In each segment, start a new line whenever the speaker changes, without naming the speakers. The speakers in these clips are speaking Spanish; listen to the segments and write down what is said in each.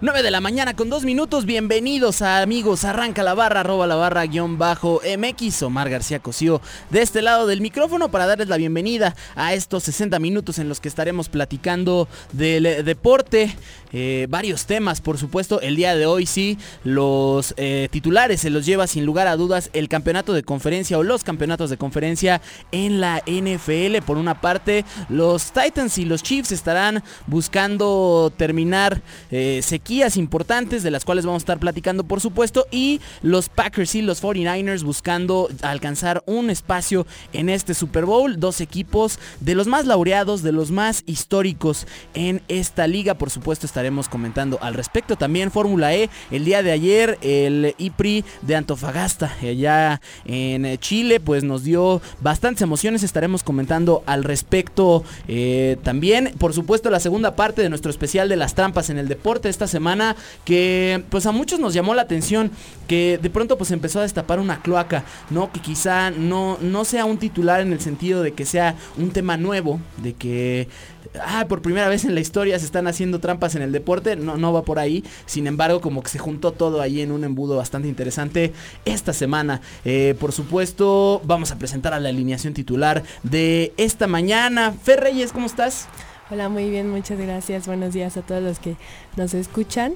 9 de la mañana con 2 minutos, bienvenidos amigos, arranca la barra, arroba la barra guion bajo MX, Omar García Cosío de este lado del micrófono para darles la bienvenida a estos 60 minutos en los que estaremos platicando del eh, deporte, eh, varios temas por supuesto, el día de hoy sí, los eh, titulares se los lleva sin lugar a dudas el campeonato de conferencia o los campeonatos de conferencia en la NFL, por una parte los Titans y los Chiefs estarán buscando terminar eh, sequías importantes de las cuales vamos a estar platicando por supuesto y los Packers y los 49ers buscando alcanzar un espacio en este Super Bowl, dos equipos de los más laureados, de los más históricos en esta liga, por supuesto estaremos comentando al respecto. También Fórmula E, el día de ayer el IPRI de Antofagasta allá en Chile pues nos dio bastantes emociones, estaremos comentando al respecto eh, también, por supuesto la segunda parte de nuestro especial de las trampas en el deporte. Esta semana que pues a muchos nos llamó la atención que de pronto pues empezó a destapar una cloaca, ¿no? Que quizá no, no sea un titular en el sentido de que sea un tema nuevo, de que ah, por primera vez en la historia se están haciendo trampas en el deporte, no, no va por ahí, sin embargo como que se juntó todo ahí en un embudo bastante interesante esta semana. Eh, por supuesto vamos a presentar a la alineación titular de esta mañana. Fer Reyes, ¿cómo estás?
Hola, muy bien, muchas gracias. Buenos días a todos los que nos escuchan.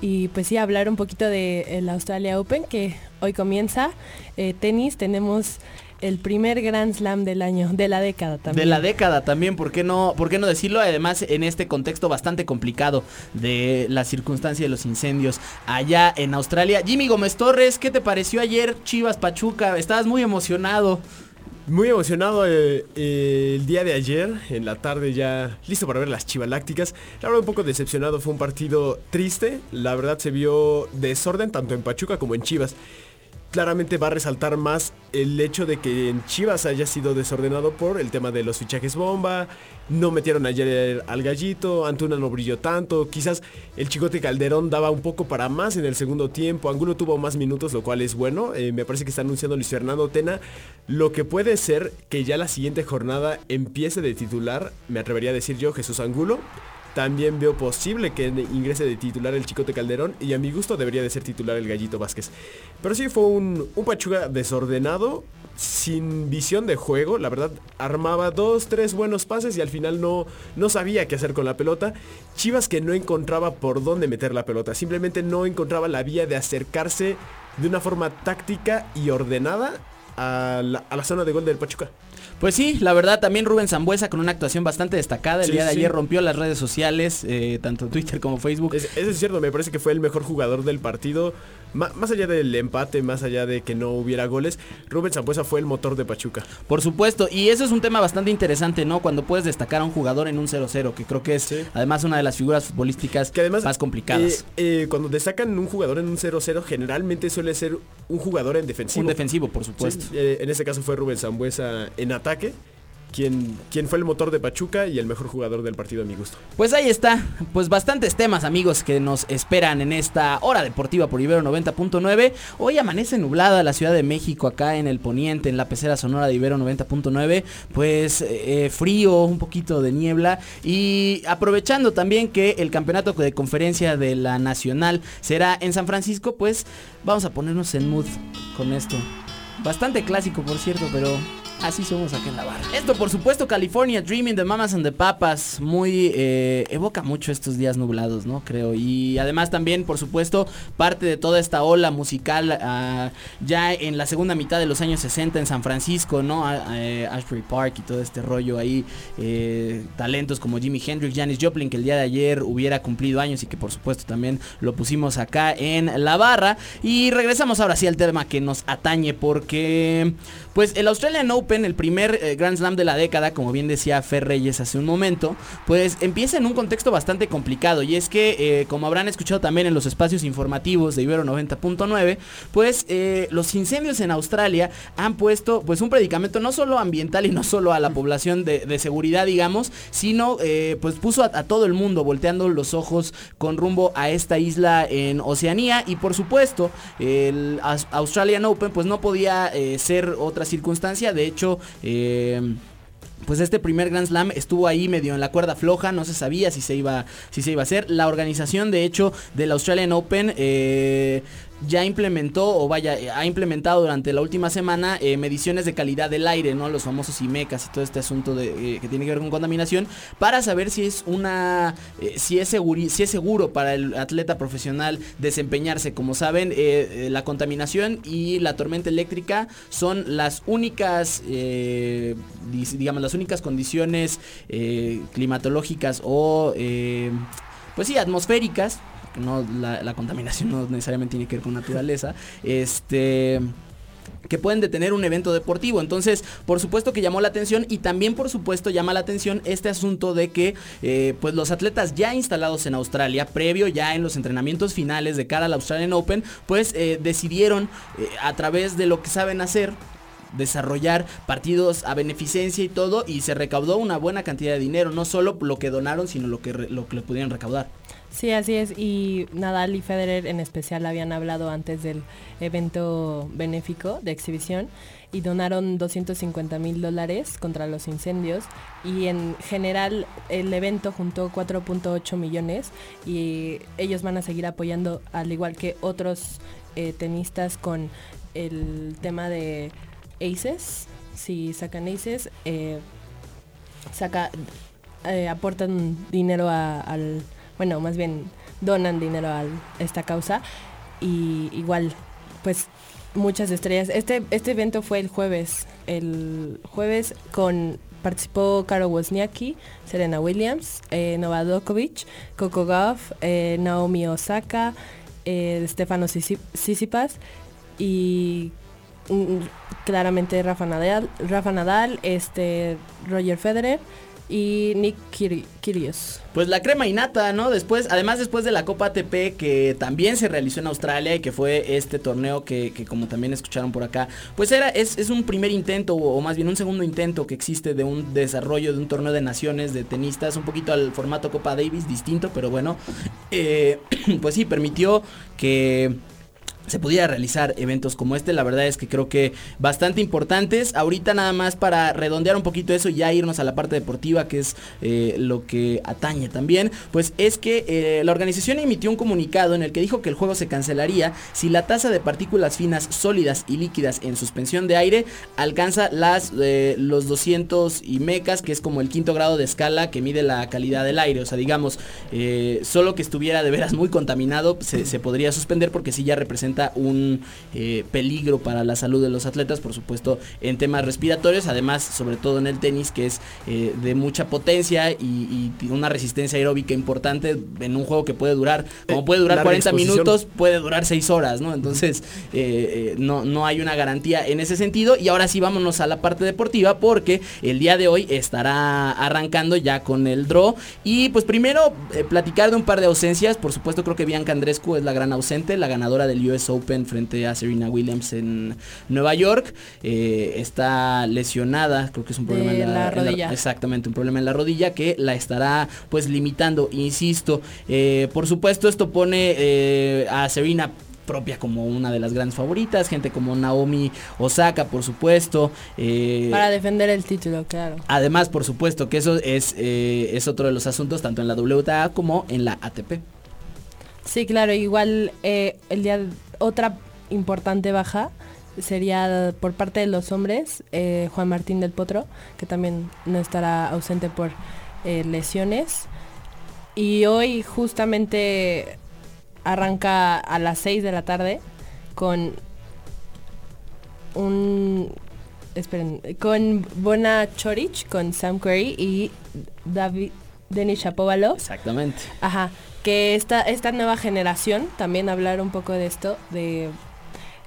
Y pues sí, hablar un poquito de el Australia Open que hoy comienza. Eh, tenis, tenemos el primer Grand Slam del año, de la década también.
De la década también, ¿por qué no, por qué no decirlo? Además, en este contexto bastante complicado de la circunstancia de los incendios allá en Australia. Jimmy Gómez Torres, ¿qué te pareció ayer Chivas Pachuca? Estabas muy emocionado.
Muy emocionado eh, eh, el día de ayer, en la tarde ya listo para ver las chivalácticas. La verdad un poco decepcionado, fue un partido triste. La verdad se vio desorden tanto en Pachuca como en Chivas. Claramente va a resaltar más el hecho de que en Chivas haya sido desordenado por el tema de los fichajes bomba. No metieron ayer al gallito, Antuna no brilló tanto. Quizás el Chicote Calderón daba un poco para más en el segundo tiempo. Angulo tuvo más minutos, lo cual es bueno. Eh, me parece que está anunciando Luis Fernando Tena. Lo que puede ser que ya la siguiente jornada empiece de titular, me atrevería a decir yo, Jesús Angulo. También veo posible que ingrese de titular el Chicote Calderón y a mi gusto debería de ser titular el Gallito Vázquez. Pero sí fue un, un Pachuca desordenado, sin visión de juego, la verdad armaba dos, tres buenos pases y al final no, no sabía qué hacer con la pelota. Chivas que no encontraba por dónde meter la pelota, simplemente no encontraba la vía de acercarse de una forma táctica y ordenada a la, a la zona de gol del Pachuca.
Pues sí, la verdad también Rubén Zambuesa con una actuación bastante destacada. El
Sí,
día de
sí.
ayer rompió las redes sociales, eh, tanto Twitter como Facebook.
Es- Eso es cierto, me parece que fue el mejor jugador del partido. Más allá del empate, más allá de que no hubiera goles, Rubén Zambuesa fue el motor de Pachuca.
Por supuesto, y eso es un tema bastante interesante, ¿no? Cuando puedes destacar a un jugador en un 0-0, que creo que es
Sí.
además una de las figuras futbolísticas
Que además,
más complicadas.
eh, eh, cuando destacan un jugador en un 0-0, generalmente suele ser un jugador en defensivo.
un defensivo, por
Sí,
supuesto.
eh, en este caso fue Rubén Zambuesa en ataque, quien, quien fue el motor de Pachuca y el mejor jugador del partido a mi gusto.
Pues ahí está, pues bastantes temas amigos que nos esperan en esta hora deportiva por Ibero 90.9. Hoy amanece nublada la Ciudad de México acá en el poniente, en la pecera sonora de Ibero 90.9. Pues eh, frío, un poquito de niebla y aprovechando también que el campeonato de conferencia de la Nacional será en San Francisco, pues vamos a ponernos en mood con esto. Bastante clásico por cierto, pero Así somos acá en la barra. Esto, por supuesto, California Dreaming de Mamas and the Papas. Muy eh, evoca mucho estos días nublados, ¿no? Creo. Y además también, por supuesto, parte de toda esta ola musical ah, ya en la segunda mitad de los años 60 en San Francisco, ¿no? Eh, Ashbury Park y todo este rollo ahí. eh, talentos como Jimi Hendrix, Janis Joplin, que el día de ayer hubiera cumplido años y que por supuesto también lo pusimos acá en la barra. Y regresamos ahora sí al tema que nos atañe porque, pues, el Australian Open, el primer eh, Grand Slam de la década, como bien decía Fer Reyes hace un momento, pues empieza en un contexto bastante complicado. Y es que, eh, como habrán escuchado también en los espacios informativos de Ibero 90.9, pues eh, los incendios en Australia han puesto pues un predicamento no solo ambiental y no solo a la población de, de seguridad, digamos, sino pues puso a, a todo el mundo volteando los ojos con rumbo a esta isla en Oceanía. Y por supuesto, el Aus- Australian Open pues no podía ser otra circunstancia. De hecho, eh, pues este primer Grand Slam estuvo ahí medio en la cuerda floja, no se sabía si se iba, si se iba a hacer. La organización, de hecho, del Australian Open eh, ya implementó, o vaya, eh, ha implementado durante la última semana eh, mediciones de calidad del aire, ¿no? Los famosos IMECAS y todo este asunto de, eh, que tiene que ver con contaminación, para saber si es una, si es seguri- si es seguro para el atleta profesional desempeñarse. Como saben, la contaminación y la tormenta eléctrica son las únicas, digamos, las únicas condiciones climatológicas o, pues sí, atmosféricas. No, la, contaminación no necesariamente tiene que ver con naturaleza. Este que pueden detener un evento deportivo. Entonces, por supuesto que llamó la atención y también por supuesto llama la atención este asunto de que eh, pues los atletas ya instalados en Australia, previo ya en los entrenamientos finales de cara al Australian Open, pues eh, decidieron eh, a través de lo que saben hacer desarrollar partidos a beneficencia y todo y se recaudó una buena cantidad de dinero, no solo lo que donaron, sino lo que, lo que le pudieron recaudar.
Sí, así es. Y Nadal y Federer en especial habían hablado antes del evento benéfico de exhibición y donaron 250 mil dólares contra los incendios. Y en general el evento juntó 4.8 millones y ellos van a seguir apoyando, al igual que otros eh, tenistas, con el tema de aces. Si sacan aces, eh, saca, eh, aportan dinero al, bueno, más bien donan dinero a esta causa y igual, pues muchas estrellas. Este, este evento fue el jueves, el jueves con participó Karo Wozniacki, Serena Williams, eh, Novak Djokovic, Coco Gauff, eh, Naomi Osaka, eh, Stefano Sisi- Tsitsipas y mm, claramente Rafa Nadal, Rafa Nadal, este Roger Federer y Nick Kyrgios.
Pues la crema innata, ¿no? Después, además después de la Copa ATP que también se realizó en Australia y que fue este torneo que, que como también escucharon por acá, pues era, es, es un primer intento o, o más bien un segundo intento que existe de un desarrollo de un torneo de naciones de tenistas, un poquito al formato Copa Davis, distinto, pero bueno, eh, pues sí, permitió que se pudiera realizar eventos como este. La verdad es que creo que bastante importantes. Ahorita nada más para redondear un poquito eso y ya irnos a la parte deportiva, que es eh, lo que atañe también. Pues es que eh, la organización emitió un comunicado en el que dijo que el juego se cancelaría si la tasa de partículas finas sólidas y líquidas en suspensión de aire alcanza las eh, los 200 y mecas, que es como el quinto grado de escala que mide la calidad del aire. O sea, digamos, solo que estuviera de veras muy contaminado se podría suspender porque sí ya representa un eh, peligro para la salud de los atletas, por supuesto, en temas respiratorios, además, sobre todo en el tenis, que es eh, de mucha potencia y, una resistencia aeróbica importante en un juego que puede durar, como
Eh,
puede durar
larga
40
exposición.
minutos, puede durar 6 horas, ¿no? Entonces, eh, no, no hay una garantía en ese sentido. Y ahora sí vámonos a la parte deportiva porque el día de hoy estará arrancando ya con el draw. Y pues primero platicar de un par de ausencias. Por supuesto creo que Bianca Andrescu es la gran ausente, la ganadora del US Open frente a Serena Williams en Nueva York. Eh, está lesionada, creo que es un
De
problema en
la
en
rodilla.
exactamente, un problema en la rodilla que la estará pues limitando, insisto. Eh, por supuesto esto pone eh, a Serena propia como una de las grandes favoritas, gente como Naomi Osaka, por supuesto. eh,
Para defender el título, claro.
Además, por supuesto, que eso es, eh, es otro de los asuntos, tanto en la WTA como en la ATP.
Sí, claro, igual eh, el día otra importante baja sería por parte de los hombres eh, Juan Martín del Potro, que también no estará ausente por eh, lesiones. Y hoy justamente arranca a las 6 de la tarde con un esperen, con Bona Chorich, con Sam Querrey y David Denis Shapovalov.
Exactamente.
Ajá, que esta, esta nueva generación, también hablar un poco de esto, de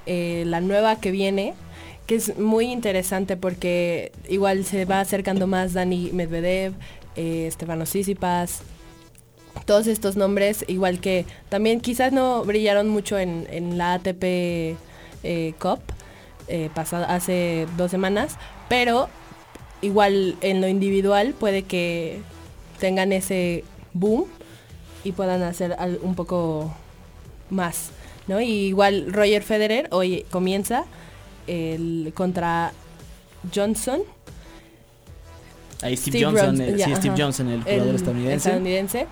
eh, la nueva que viene, que es muy interesante porque igual se va acercando más Dani Medvedev, eh, Stefano Tsitsipas, todos estos nombres, igual que también quizás no brillaron mucho en, en la ATP eh, Cup eh, pasado, hace dos semanas, pero igual en lo individual puede que tengan ese boom y puedan hacer al- un poco más, ¿no? Y igual Roger Federer hoy comienza el, contra Johnson.
Ahí Steve,
Steve
Johnson, el,
ya,
sí, Steve. Johnson, el jugador
el
estadounidense.
estadounidense.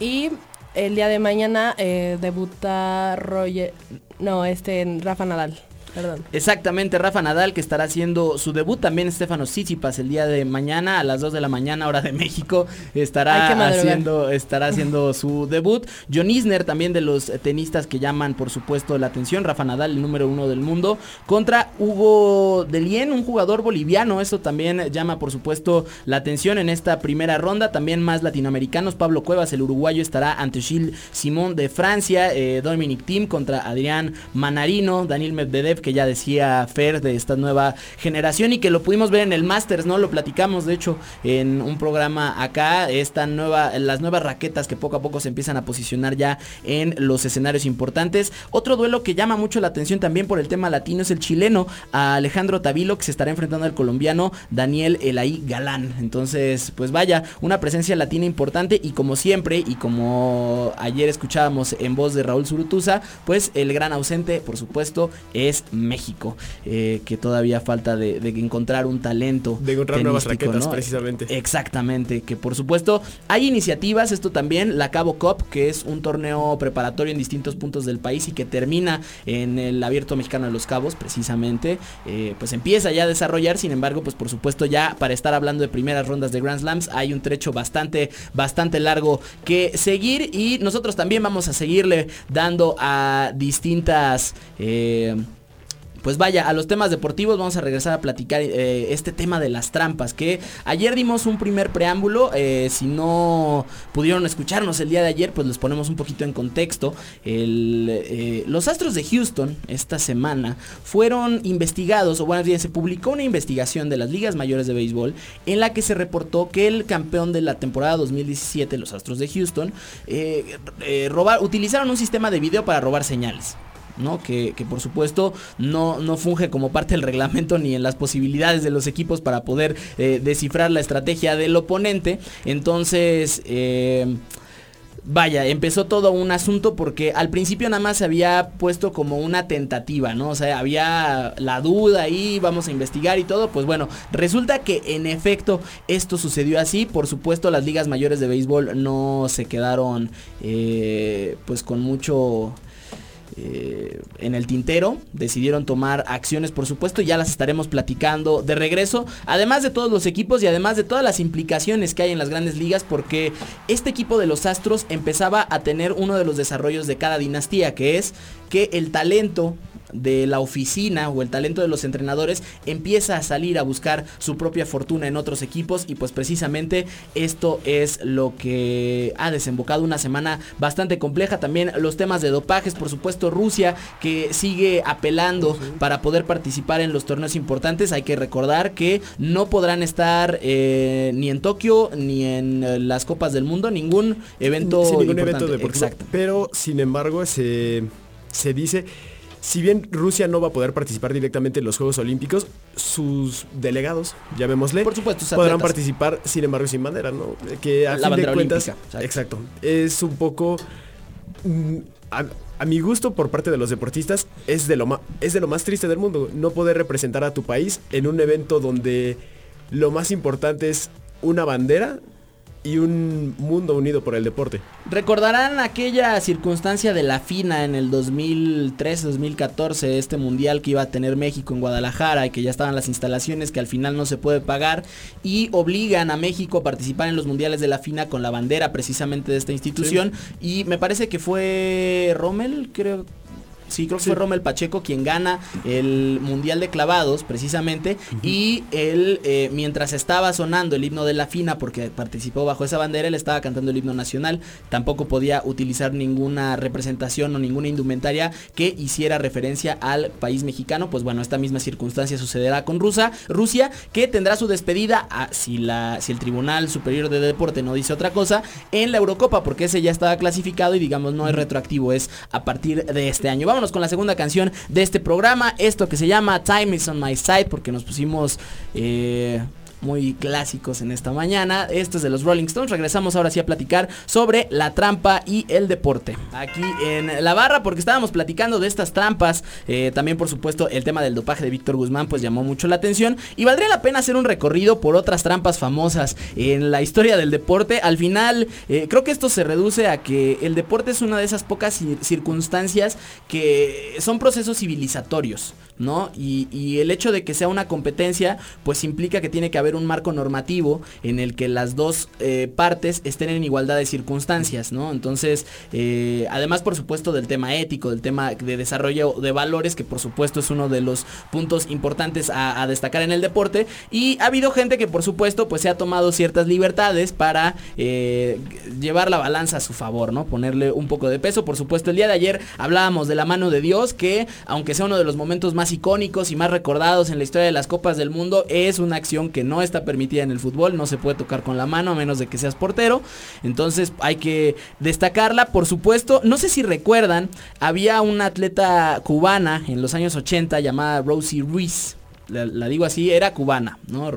Y el día de mañana eh, debuta Roger, no, este Rafa Nadal, perdón.
Exactamente, Rafa Nadal que estará haciendo su debut, también Stefano Tsitsipas el día de mañana a las 2 de la mañana hora de México estará haciendo estará haciendo su debut. John Isner también de los tenistas que llaman por supuesto la atención, Rafa Nadal el número uno del mundo contra Hugo Delien, un jugador boliviano, eso también llama por supuesto la atención en esta primera ronda, también más latinoamericanos, Pablo Cuevas el uruguayo estará ante Gilles Simón de Francia, eh, Dominic Thiem contra Adrián Manarino, Daniel Medvedev que ya decía Fer de esta nueva generación y que lo pudimos ver en el Masters, ¿no? Lo platicamos de hecho en un programa acá, esta nueva, las nuevas raquetas que poco a poco se empiezan a posicionar ya en los escenarios importantes. Otro duelo que llama mucho la atención también por el tema latino es el chileno Alejandro Tavilo que se estará enfrentando al colombiano Daniel Elaí Galán. Entonces, pues vaya, una presencia latina importante y como siempre y como ayer escuchábamos en voz de Raúl Zurutuza, pues el gran ausente, por supuesto, es México, eh, que todavía falta de, de encontrar un talento.
De encontrar nuevas raquetas,
¿no?
precisamente.
Exactamente, que por supuesto hay iniciativas, esto también, la Cabo Cup, que es un torneo preparatorio en distintos puntos del país y que termina en el Abierto Mexicano de los Cabos, precisamente, eh, pues empieza ya a desarrollar, sin embargo, pues por supuesto ya para estar hablando de primeras rondas de Grand Slams hay un trecho bastante, bastante largo que seguir y nosotros también vamos a seguirle dando a distintas... eh, pues vaya, a los temas deportivos vamos a regresar a platicar eh, este tema de las trampas, que ayer dimos un primer preámbulo, eh, si no pudieron escucharnos el día de ayer, pues les ponemos un poquito en contexto. Eh, los Astros de Houston esta semana fueron investigados, o bueno, bien, se publicó una investigación de las ligas mayores de béisbol en la que se reportó que el campeón de la temporada 2017, los Astros de Houston, utilizaron un sistema de video para robar señales. ¿No? Que, que por supuesto no, no funge como parte del reglamento ni en las posibilidades de los equipos para poder eh, descifrar la estrategia del oponente. Entonces, eh, Vaya, empezó todo un asunto porque al principio nada más se había puesto como una tentativa, ¿no? O sea, había la duda ahí, vamos a investigar y todo. Pues bueno, resulta que en efecto esto sucedió así. Por supuesto, las ligas mayores de béisbol no se quedaron eh, pues con mucho eh, en el tintero. Decidieron tomar acciones, por supuesto, y ya las estaremos platicando de regreso. Además de todos los equipos y además de todas las implicaciones que hay en las grandes ligas, porque este equipo de los Astros empezaba a tener uno de los desarrollos de cada dinastía, que es que el talento de la oficina o el talento de los entrenadores empieza a salir a buscar su propia fortuna en otros equipos y pues precisamente esto es lo que ha desembocado una semana bastante compleja también los temas de dopajes por supuesto Rusia que sigue apelando para poder participar en los torneos importantes hay que recordar que no podrán estar eh, ni en Tokio ni en eh, las copas del mundo ningún evento
Sin ningún
importante.
evento deportivo.
Exacto.
Pero sin embargo se, se dice, si bien Rusia no va a poder participar directamente en los Juegos Olímpicos, sus delegados, llamémosle,
Por supuesto,
podrán
atletas.
participar sin embargo sin bandera, ¿no? Que a
La
fin de cuentas,
olímpica,
exacto. es un poco mm, a, a mi gusto por parte de los deportistas es de lo es de lo más triste del mundo, no poder representar a tu país en un evento donde lo más importante es una bandera y un mundo unido por el deporte.
Recordarán aquella circunstancia de la FINA en el 2013-2014, este mundial que iba a tener México en Guadalajara y que ya estaban las instalaciones que al final no se puede pagar y obligan a México a participar en los mundiales de la FINA con la bandera precisamente de esta institución y me parece que fue Rommel, creo Sí, creo que fue Rommel Pacheco quien gana el Mundial de Clavados, precisamente. Y él, eh, mientras estaba sonando el himno de la FINA, porque participó bajo esa bandera, él estaba cantando el himno nacional. Tampoco podía utilizar ninguna representación o ninguna indumentaria que hiciera referencia al país mexicano. Pues bueno, esta misma circunstancia sucederá con Rusia, Rusia que tendrá su despedida, si, la, si el Tribunal Superior de Deporte no dice otra cosa, en la Eurocopa, porque ese ya estaba clasificado y digamos no es retroactivo, es a partir de este año vámonos con la segunda canción de este programa. Esto que se llama Time is on my side porque nos pusimos... Eh, muy clásicos en esta mañana. Esto es de los Rolling Stones. Regresamos ahora sí a platicar sobre la trampa y el deporte. Aquí en la barra, porque estábamos platicando de estas trampas. Eh, también, por supuesto, el tema del dopaje de Víctor Guzmán, pues llamó mucho la atención. Y valdría la pena hacer un recorrido por otras trampas famosas en la historia del deporte. Al final, eh, creo que esto se reduce a que el deporte es una de esas pocas circunstancias que son procesos civilizatorios. ¿No? Y, el hecho de que sea una competencia, pues implica que tiene que haber un marco normativo en el que las dos eh, partes estén en igualdad de circunstancias, ¿no? Entonces, eh, además, por supuesto, del tema ético, del tema de desarrollo de valores, que por supuesto es uno de los puntos importantes a, destacar en el deporte. Y ha habido gente que, por supuesto, pues se ha tomado ciertas libertades para eh, llevar la balanza a su favor, ¿no? Ponerle un poco de peso. Por supuesto, el día de ayer hablábamos de la mano de Dios, que aunque sea uno de los momentos más icónicos y más recordados en la historia de las Copas del Mundo. Es una acción que no está permitida en el fútbol, no se puede tocar con la mano a menos de que seas portero. Entonces hay que destacarla, por supuesto. No sé si recuerdan, había una atleta cubana en los años 80 llamada Rosie Ruiz. La, digo así, era cubana, ¿no?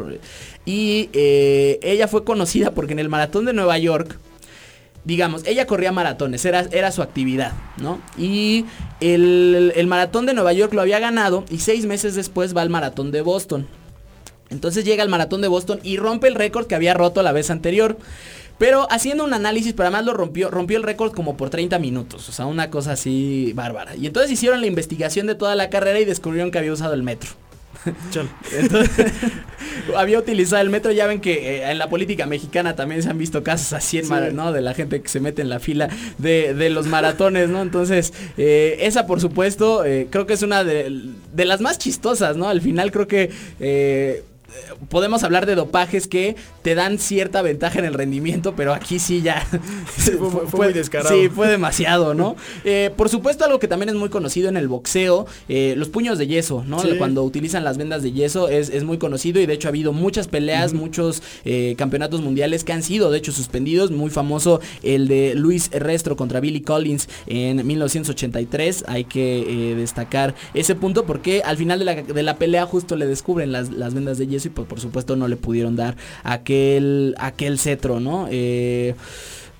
Y eh, ella fue conocida porque en el maratón de Nueva York, digamos, ella corría maratones, era, era su actividad, ¿no? Y el, el, maratón de Nueva York lo había ganado y seis meses después va al maratón de Boston. Entonces llega al maratón de Boston y rompe el récord que había roto la vez anterior. Pero haciendo un análisis, para más lo rompió, rompió el récord como por 30 minutos. O sea, una cosa así bárbara. Y entonces hicieron la investigación de toda la carrera y descubrieron que había usado el metro. Entonces, había utilizado el metro. Ya ven que eh, en la política mexicana también se han visto casos así, en ¿no? De la gente que se mete en la fila de, los maratones, ¿no? Entonces, eh, esa por supuesto, eh, creo que es una de, de, las más chistosas, ¿no? Al final creo que podemos hablar de dopajes que te dan cierta ventaja en el rendimiento, pero aquí sí ya
fue, muy descarado.
Sí, fue demasiado, ¿no? Eh, por supuesto, algo que también es muy conocido en el boxeo, eh, los puños de yeso, ¿no? Cuando utilizan las vendas de yeso es, muy conocido y de hecho ha habido muchas peleas, muchos eh, campeonatos mundiales que han sido de hecho suspendidos. Muy famoso el de Luis Restro contra Billy Collins en 1983. Hay que destacar ese punto porque al final de la, pelea justo le descubren las, las vendas de yeso y pues por supuesto no le pudieron dar aquel, aquel cetro, ¿no? Eh,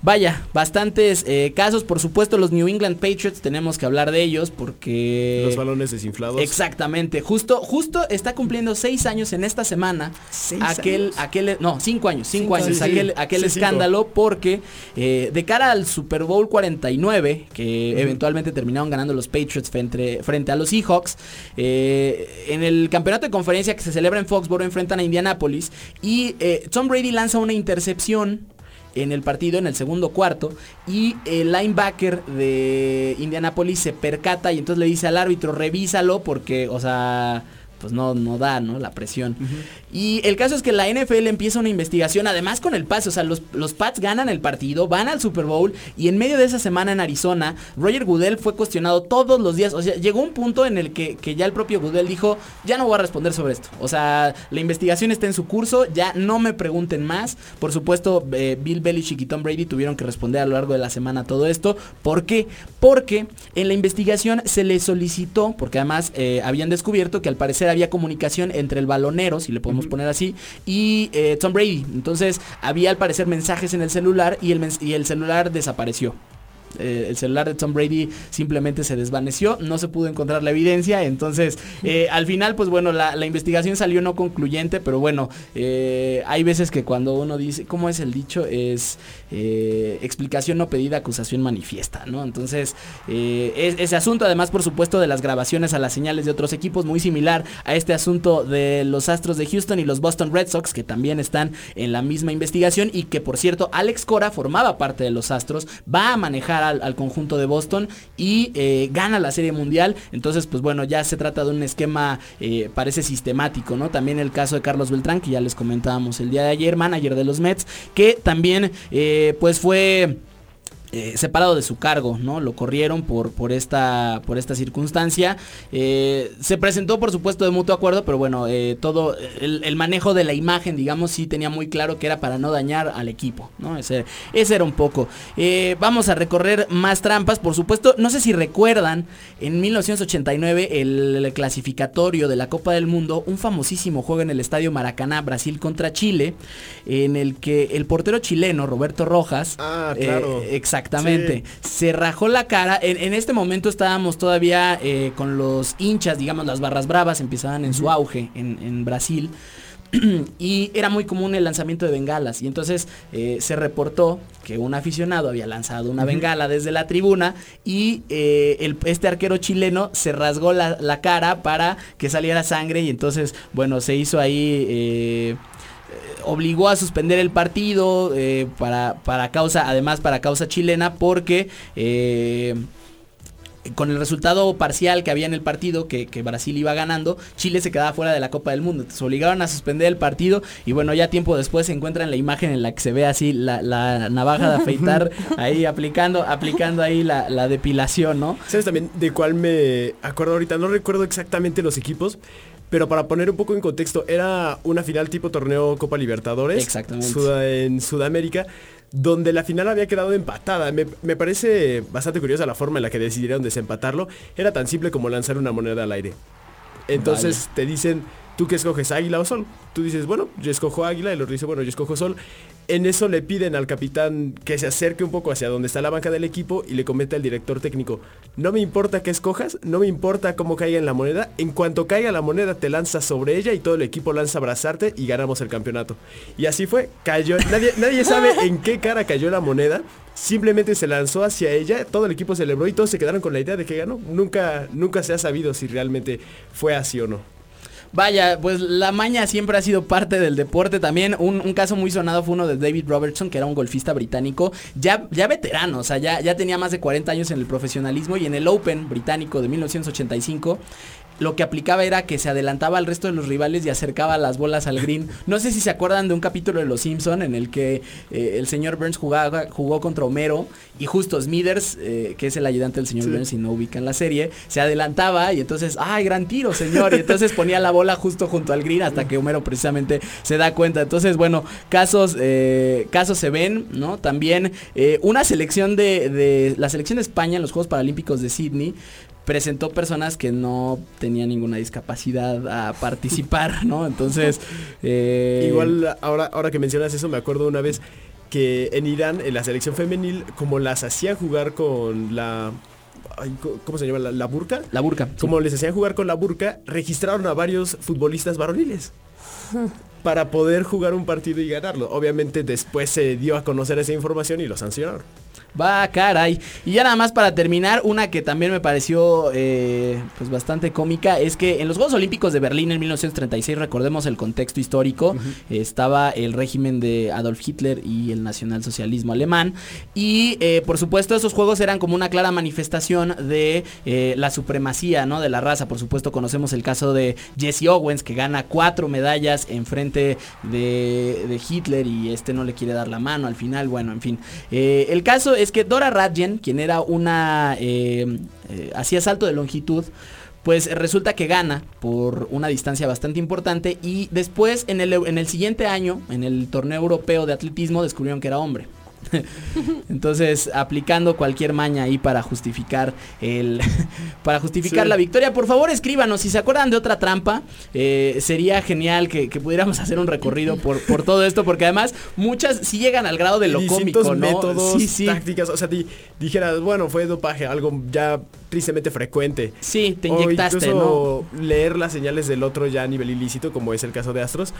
Vaya, bastantes eh, casos, por supuesto los New England Patriots tenemos que hablar de ellos porque...
Los balones desinflados.
Exactamente, justo, justo está cumpliendo seis años en esta semana. ¿Seis aquel, años? aquel, no, cinco años, cinco, años, aquel, aquel escándalo porque eh, de cara al Super Bowl 49, que eventualmente terminaron ganando los Patriots frente, frente a los Seahawks, eh, en el campeonato de conferencia que se celebra en Foxborough enfrentan a Indianapolis y Tom Brady lanza una intercepción en el partido, en el segundo cuarto, y el linebacker de Indianapolis se percata y entonces le dice al árbitro, revísalo porque, o sea, pues no, no da, ¿no? La presión. Y el caso es que la NFL empieza una investigación, además con el pase, o sea, los, los Pats ganan el partido, van al Super Bowl y en medio de esa semana en Arizona, Roger Goodell fue cuestionado todos los días, o sea, llegó un punto en el que, ya el propio Goodell dijo, ya no voy a responder sobre esto, o sea, la investigación está en su curso, ya no me pregunten más, por supuesto, eh, Bill Belichick y Tom Brady tuvieron que responder a lo largo de la semana todo esto, ¿por qué? Porque en la investigación se le solicitó, porque además eh, habían descubierto que al parecer había comunicación entre el balonero, si le podemos poner así, y eh, Tom Brady. Entonces había al parecer mensajes en el celular y el, y el celular desapareció. Eh, el celular de Tom Brady simplemente se desvaneció, no se pudo encontrar la evidencia, entonces eh, al final pues bueno, la, investigación salió no concluyente, pero bueno, eh, hay veces que cuando uno dice, ¿cómo es el dicho? Es explicación no pedida, acusación manifiesta, ¿no? Entonces, ese asunto, además por supuesto de las grabaciones a las señales de otros equipos, muy similar a este asunto de los Astros de Houston y los Boston Red Sox, que también están en la misma investigación y que por cierto, Alex Cora formaba parte de los Astros, va a manejar al, conjunto de Boston y eh, gana la Serie Mundial. Entonces, pues bueno, ya se trata de un esquema, eh, parece sistemático, ¿no? También el caso de Carlos Beltrán, que ya les comentábamos el día de ayer, manager de los Mets, que también, eh, pues fue eh, separado de su cargo, ¿no? Lo corrieron por, por, esta, por esta circunstancia. Eh, se presentó, por supuesto, de mutuo acuerdo, pero bueno, eh, todo el, manejo de la imagen, digamos, sí tenía muy claro que era para no dañar al equipo, ¿no? Ese, ese era un poco. vamos a recorrer más trampas, por supuesto. No sé si recuerdan, en 1989, el clasificatorio de la Copa del Mundo, un famosísimo juego en el Estadio Maracaná, Brasil contra Chile, en el que el portero chileno, Roberto Rojas,
ah, claro.
Exactamente. Se rajó la cara. En, este momento estábamos todavía eh, con los hinchas, digamos, las barras bravas empezaban en su auge en, Brasil. y era muy común el lanzamiento de bengalas. Y entonces eh, se reportó que un aficionado había lanzado una bengala desde la tribuna y eh, este arquero chileno se rasgó la, cara para que saliera sangre. Y entonces, bueno, se hizo ahí obligó a suspender el partido eh, para, para, causa, además para causa chilena, porque eh, con el resultado parcial que había en el partido, que, Brasil iba ganando, Chile se quedaba fuera de la Copa del Mundo. Se obligaron a suspender el partido y bueno, ya tiempo después se encuentra en la imagen en la que se ve así la, navaja de afeitar ahí aplicando, aplicando ahí la, la, depilación, ¿no?
¿Sabes también de cuál me acuerdo ahorita? No recuerdo exactamente los equipos, pero para poner un poco en contexto, era una final tipo torneo Copa Libertadores.
Exactamente.
en Sudamérica donde la final había quedado empatada. Me, parece bastante curiosa la forma en la que decidieron desempatarlo. Era tan simple como lanzar una moneda al aire. Entonces te dicen, ¿tú qué escoges, águila o sol? Tú dices, bueno, yo escojo águila, y el otro dice, bueno, yo escojo sol. En eso le piden al capitán que se acerque un poco hacia donde está la banca del equipo y le comenta al director técnico, no me importa qué escojas, no me importa cómo caiga en la moneda, en cuanto caiga la moneda te lanzas sobre ella y todo el equipo lanza a abrazarte y ganamos el campeonato. Y así fue, cayó, nadie, nadie sabe en qué cara cayó la moneda, simplemente se lanzó hacia ella, todo el equipo celebró y todos se quedaron con la idea de que ganó. Nunca, nunca se ha sabido si realmente fue así o no.
Vaya, pues la maña siempre ha sido parte del deporte. También un, caso muy sonado fue uno de David Robertson, que era un golfista británico, ya, ya veterano, o sea, ya, ya tenía más de 40 años en el profesionalismo y en el Open británico de 1985 lo que aplicaba era que se adelantaba al resto de los rivales y acercaba las bolas al green. No sé si se acuerdan de un capítulo de Los Simpson en el que eh, el señor Burns jugaba, jugó contra Homero y justo Smithers, eh, que es el ayudante del señor Burns y no ubica en la serie, se adelantaba y entonces, ¡ay, gran tiro, señor! Y entonces ponía la bola justo junto al green hasta que Homero precisamente se da cuenta. Entonces, bueno, casos, eh, casos se ven, ¿no? También una selección de, de la selección de España en los Juegos Paralímpicos de Sydney presentó personas que no tenían ninguna discapacidad a participar, ¿no? Entonces...
Eh, Igual ahora, ahora que mencionas eso, me acuerdo una vez que en Irán, en la selección femenil, como las hacían jugar con la... ¿Cómo se llama? ¿La, burka?
La burka.
Como les hacían jugar con la burka, registraron a varios futbolistas varoniles. para poder jugar un partido y ganarlo. Obviamente después se dio a conocer esa información y lo sancionaron.
Va, caray. Y ya nada más para terminar, una que también me pareció eh, pues bastante cómica es que en los Juegos Olímpicos de Berlín en 1936, recordemos el contexto histórico, estaba el régimen de Adolf Hitler y el nacionalsocialismo alemán. Y eh, por supuesto esos juegos eran como una clara manifestación de eh, la supremacía ¿no? de la raza. Por supuesto conocemos el caso de Jesse Owens que gana cuatro medallas en frente de, de Hitler y este no le quiere dar la mano al final. Bueno, en fin. el caso es que Dora Radjen, quien era una... Eh, eh, hacía salto de longitud, pues resulta que gana por una distancia bastante importante y después en el, en el siguiente año, en el torneo europeo de atletismo, descubrieron que era hombre. Entonces, aplicando cualquier maña ahí para justificar el para justificar la victoria. Por favor, escríbanos si se acuerdan de otra trampa. Eh, sería genial que, pudiéramos hacer un recorrido por, por todo esto, porque además muchas sí llegan al grado de lo cómico, ¿no?
métodos, tácticas, o sea, dijeras, bueno, fue dopaje, algo ya tristemente frecuente.
Sí, te inyectaste,
o ¿no? leer las señales del otro ya a nivel ilícito, como es el caso de Astros,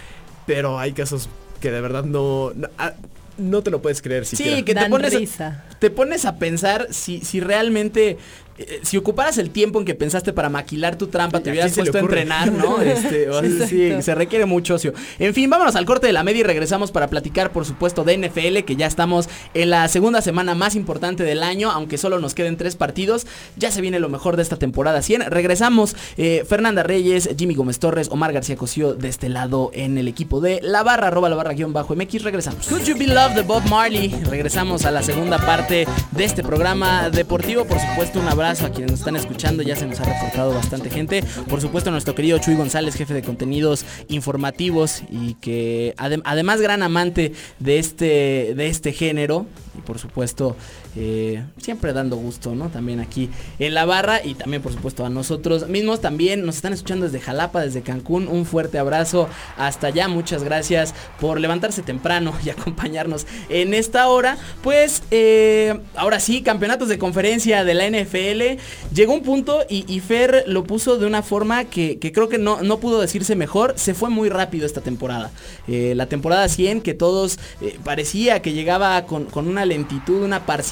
pero hay casos que de verdad no, ah, no te lo puedes creer siquiera.
Sí, que te pones, a, te pones a pensar si, si realmente eh, si ocuparas el tiempo en que pensaste para maquilar tu trampa, te hubieras puesto a entrenar, ¿no? Este, sí, se requiere mucho ocio. En fin, vámonos al corte de la media y regresamos para platicar, por supuesto, de NFL, que ya estamos en la segunda semana más importante del año, aunque solo nos queden tres partidos. Ya se viene lo mejor de esta temporada 100. Regresamos, eh, Fernanda Reyes, Jimmy Gómez Torres, Omar García Cosío de este lado en el equipo de La Barra, arroba la barra guion bajo MX. Regresamos. Could You Be Loved de Bob Marley. Regresamos a la segunda parte de este programa deportivo. Por supuesto, un abrazo a quienes nos están escuchando, ya se nos ha reportado bastante gente. Por supuesto, nuestro querido Chuy González, jefe de contenidos informativos y que además gran amante de este, de este género. Y por supuesto, eh, siempre dando gusto, ¿no? También aquí en la barra y también por supuesto a nosotros mismos también nos están escuchando desde Jalapa, desde Cancún. Un fuerte abrazo hasta allá. Muchas gracias por levantarse temprano y acompañarnos en esta hora. Pues eh, ahora sí, campeonatos de conferencia de la NFL. Llegó un punto y, Fer lo puso de una forma que, creo que no, no, pudo decirse mejor. Se fue muy rápido esta temporada. Eh, la temporada 100 que todos parecía que llegaba con, con una lentitud, una parcialidad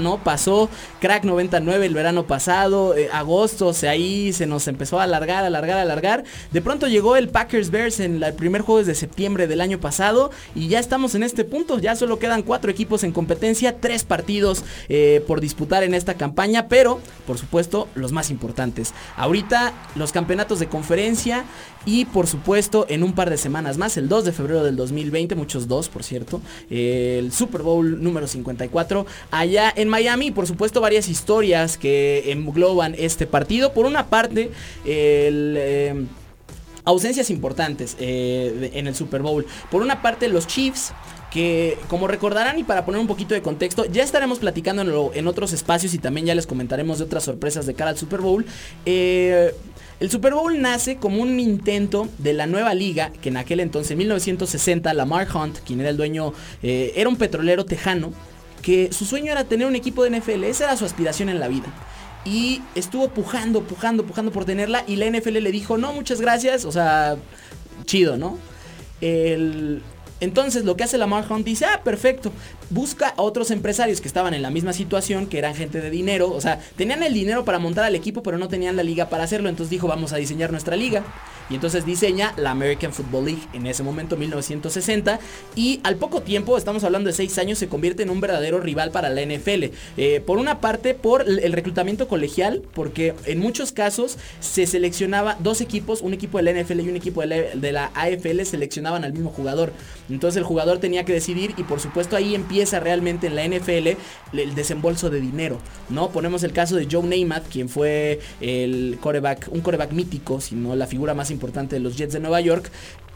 ¿no? Pasó Crack 99 el verano pasado, eh, agosto, se ahí se nos empezó a alargar, alargar, alargar. De pronto llegó el Packers Bears en el primer jueves de septiembre del año pasado y ya estamos en este punto. Ya solo quedan cuatro equipos en competencia, tres partidos eh, por disputar en esta campaña, pero por supuesto los más importantes. Ahorita los campeonatos de conferencia y por supuesto en un par de semanas más, el 2 de febrero del 2020, muchos dos por cierto, el Super Bowl número 54 allá en Miami. Por supuesto varias historias que engloban este partido. Por una parte, em, ausencias importantes eh, en el Super Bowl. Por una parte, los Chiefs que como recordarán y para poner un poquito de contexto, ya estaremos platicando en, otros espacios y también ya les comentaremos de otras sorpresas de cara al Super Bowl. Eh, el Super Bowl nace como un intento de la nueva liga, que en aquel entonces, en 1960, Lamar Hunt, quien era el dueño, eh, era un petrolero tejano, que su sueño era tener un equipo de NFL, esa era su aspiración en la vida. Y estuvo pujando, pujando, pujando por tenerla y la NFL le dijo, no, muchas gracias, o sea, chido, ¿no? El, entonces lo que hace Lamar Hunt dice, ah, perfecto, busca a otros empresarios que estaban en la misma situación, que eran gente de dinero, o sea, tenían el dinero para montar al equipo, pero no tenían la liga para hacerlo, entonces dijo, vamos a diseñar nuestra liga. Y entonces diseña la American Football League en ese momento, 1960, y al poco tiempo, estamos hablando de seis años, se convierte en un verdadero rival para la NFL. Eh, por una parte, por el reclutamiento colegial, porque en muchos casos se seleccionaba dos equipos, un equipo de la NFL y un equipo de la, de la AFL seleccionaban al mismo jugador. Entonces el jugador tenía que decidir y por supuesto ahí empieza realmente en la NFL el desembolso de dinero, ¿no? Ponemos el caso de Joe Namath, quien fue el coreback, un coreback mítico, sino la figura más importante de los Jets de Nueva York,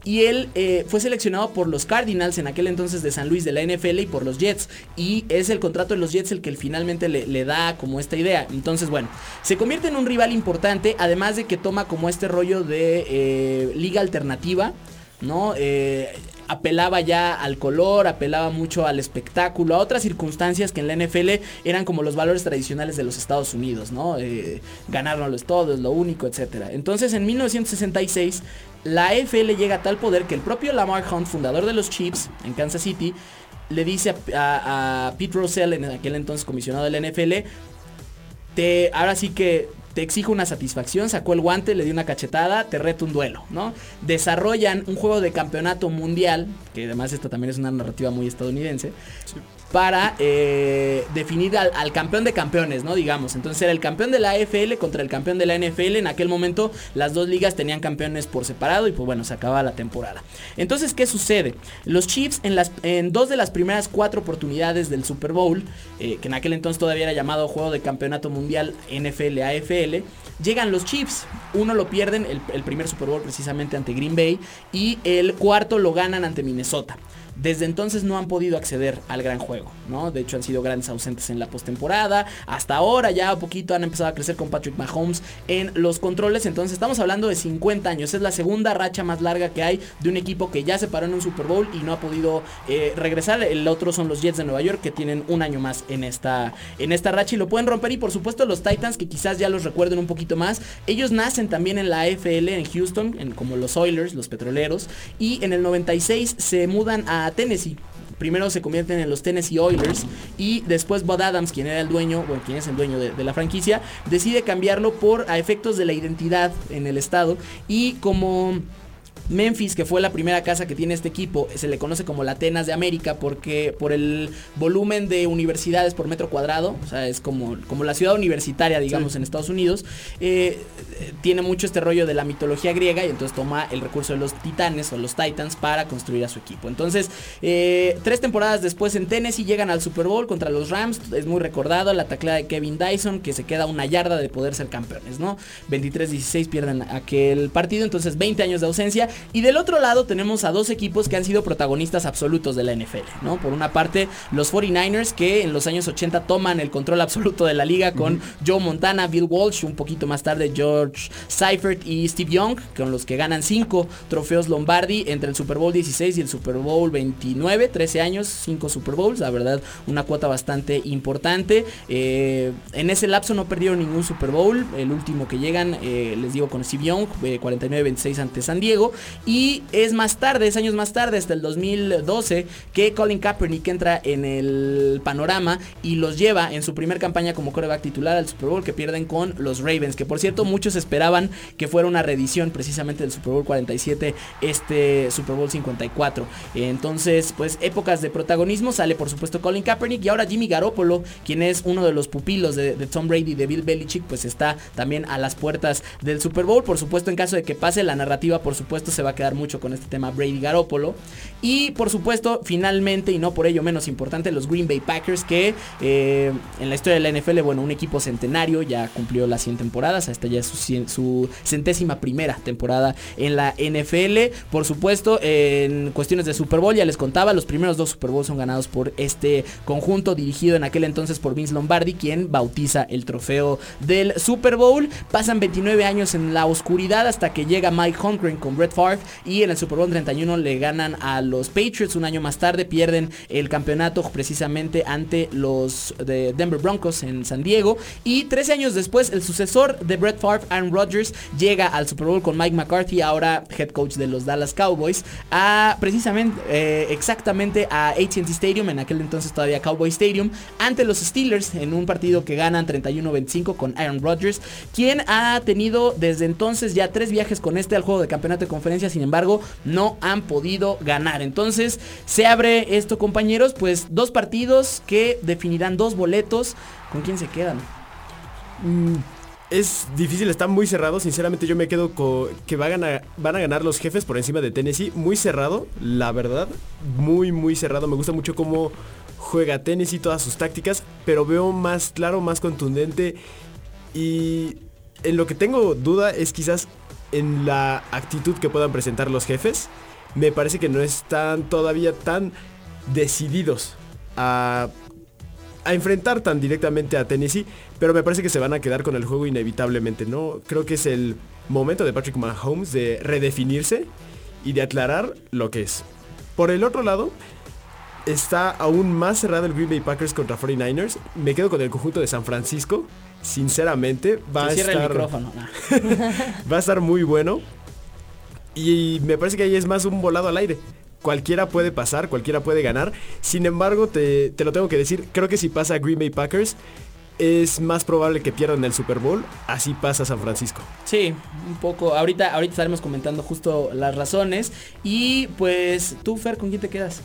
y él eh, fue seleccionado por los Cardinals en aquel entonces de San Luis de la NFL y por los Jets. Y es el contrato de los Jets el que finalmente le, da como esta idea. Entonces, bueno, se convierte en un rival importante, además de que toma como este rollo de eh, liga alternativa. ¿no? Eh, apelaba ya al color, apelaba mucho al espectáculo, a otras circunstancias que en la NFL eran como los valores tradicionales de los Estados Unidos, ¿no? Eh, ganarlo es todo, es lo único, etc. Entonces en 1966 la NFL llega a tal poder que el propio Lamar Hunt, fundador de los Chiefs en Kansas City, le dice a, Pete Rozelle, en aquel entonces comisionado de la NFL, ahora sí que te exijo una satisfacción, sacó el guante, le dio una cachetada, te reto un duelo, ¿no? Desarrollan un juego de campeonato mundial, que además esta también es una narrativa muy estadounidense, para eh, definir al, campeón de campeones, ¿no? Digamos. Entonces era el campeón de la AFL contra el campeón de la NFL. En aquel momento las dos ligas tenían campeones por separado y pues bueno, se acababa la temporada. Entonces, ¿qué sucede? Los Chiefs en, dos de las primeras cuatro oportunidades del Super Bowl, eh, que en aquel entonces todavía era llamado Juego de Campeonato Mundial NFL-AFL, llegan los Chiefs. Uno lo pierden, el primer Super Bowl precisamente ante Green Bay, y el cuarto lo ganan ante Minnesota. Desde entonces no han podido acceder al gran juego, ¿no? De hecho han sido grandes ausentes en la postemporada. Hasta ahora ya un poquito han empezado a crecer con Patrick Mahomes en los controles. Entonces estamos hablando de 50 años. Es la segunda racha más larga que hay de un equipo que ya se paró en un Super Bowl y no ha podido eh, regresar. El otro son los Jets de Nueva York que tienen un año más en esta, en esta racha y lo pueden romper. Y por supuesto los Titans que quizás ya los recuerden un poquito más. Ellos nacen también en la AFL en Houston, en, como los Oilers, los petroleros. Y en el 96 se mudan a Tennessee. Primero se convierten en los Tennessee Oilers y después Bud Adams, quien era el dueño, bueno, quien es el dueño de, de, la franquicia, decide cambiarlo por a efectos de la identidad en el estado y como Memphis, que fue la primera casa que tiene este equipo, se le conoce como la Atenas de América porque por el volumen de universidades por metro cuadrado, o sea, es como, como la ciudad universitaria, digamos, sí. en Estados Unidos, eh, tiene mucho este rollo de la mitología griega y entonces toma el recurso de los titanes o los titans para construir a su equipo. Entonces, eh, tres temporadas después en Tennessee llegan al Super Bowl contra los Rams, es muy recordado la taclea de Kevin Dyson, que se queda una yarda de poder ser campeones, ¿no? 23-16 pierden aquel partido, entonces 20 años de ausencia y del otro lado tenemos a dos equipos que han sido protagonistas absolutos de la NFL, ¿no? Por una parte, los 49ers que en los años 80 toman el control absoluto de la liga con uh -huh. Joe Montana, Bill Walsh, un poquito más tarde George Seifert y Steve Young, con los que ganan cinco trofeos Lombardi entre el Super Bowl 16 y el Super Bowl 29, 13 años, cinco Super Bowls, la verdad, una cuota bastante importante. Eh, en ese lapso no perdieron ningún Super Bowl, el último que llegan, eh, les digo, con Steve Young, eh, 49-26 ante San Diego. Y es más tarde, es años más tarde, hasta el 2012, que Colin Kaepernick entra en el panorama y los lleva en su primer campaña como coreback titular al Super Bowl que pierden con los Ravens, que por cierto muchos esperaban que fuera una reedición precisamente del Super Bowl 47, este Super Bowl 54. Entonces, pues épocas de protagonismo, sale por supuesto Colin Kaepernick y ahora Jimmy Garoppolo, quien es uno de los pupilos de, de Tom Brady de Bill Belichick, pues está también a las puertas del Super Bowl. Por supuesto, en caso de que pase la narrativa, por supuesto, se va a quedar mucho con este tema Brady Garoppolo. Y por supuesto, finalmente, y no por ello menos importante, los Green Bay Packers, que eh, en la historia de la NFL, bueno, un equipo centenario, ya cumplió las 100 temporadas, esta ya es su, su centésima primera temporada en la NFL. Por supuesto, en cuestiones de Super Bowl, ya les contaba, los primeros dos Super Bowls son ganados por este conjunto dirigido en aquel entonces por Vince Lombardi, quien bautiza el trofeo del Super Bowl. Pasan 29 años en la oscuridad hasta que llega Mike Holmgren con Brett Favre y en el Super Bowl 31 le ganan a los Patriots. Un año más tarde pierden el campeonato precisamente ante los de Denver Broncos en San Diego. Y 13 años después, el sucesor de Brett Favre, Aaron Rodgers, llega al Super Bowl con Mike McCarthy, ahora head coach de los Dallas Cowboys, a precisamente, eh, exactamente a AT&T Stadium, en aquel entonces todavía Cowboy Stadium, ante los Steelers en un partido que ganan 31-25 con Aaron Rodgers, quien ha tenido desde entonces ya tres viajes con este al juego de campeonato de conferencia, sin embargo, no han podido ganar. Entonces, se abre esto, compañeros, pues dos partidos que definirán dos boletos. ¿Con quién se quedan?
Mm, es difícil, está muy cerrado. Sinceramente, yo me quedo con que van a, van a ganar los jefes por encima de Tennessee. Muy cerrado, la verdad. Muy, muy cerrado. Me gusta mucho cómo juega Tennessee, todas sus tácticas. Pero veo más claro, más contundente. Y en lo que tengo duda es quizás en la actitud que puedan presentar los jefes. Me parece que no están todavía tan decididos a, enfrentar tan directamente a Tennessee, pero me parece que se van a quedar con el juego inevitablemente, ¿no? Creo que es el momento de Patrick Mahomes de redefinirse y de aclarar lo que es. Por el otro lado, está aún más cerrado el Green Bay Packers contra 49ers. Me quedo con el conjunto de San Francisco. Sinceramente, va a estar.
El micrófono.
va a estar muy bueno. Y me parece que ahí es más un volado al aire. Cualquiera puede pasar, cualquiera puede ganar. Sin embargo, te, te, lo tengo que decir, creo que si pasa Green Bay Packers, es más probable que pierdan el Super Bowl. Así pasa San Francisco.
Sí, un poco. Ahorita, ahorita estaremos comentando justo las razones. Y pues, tú, Fer, ¿con quién te quedas?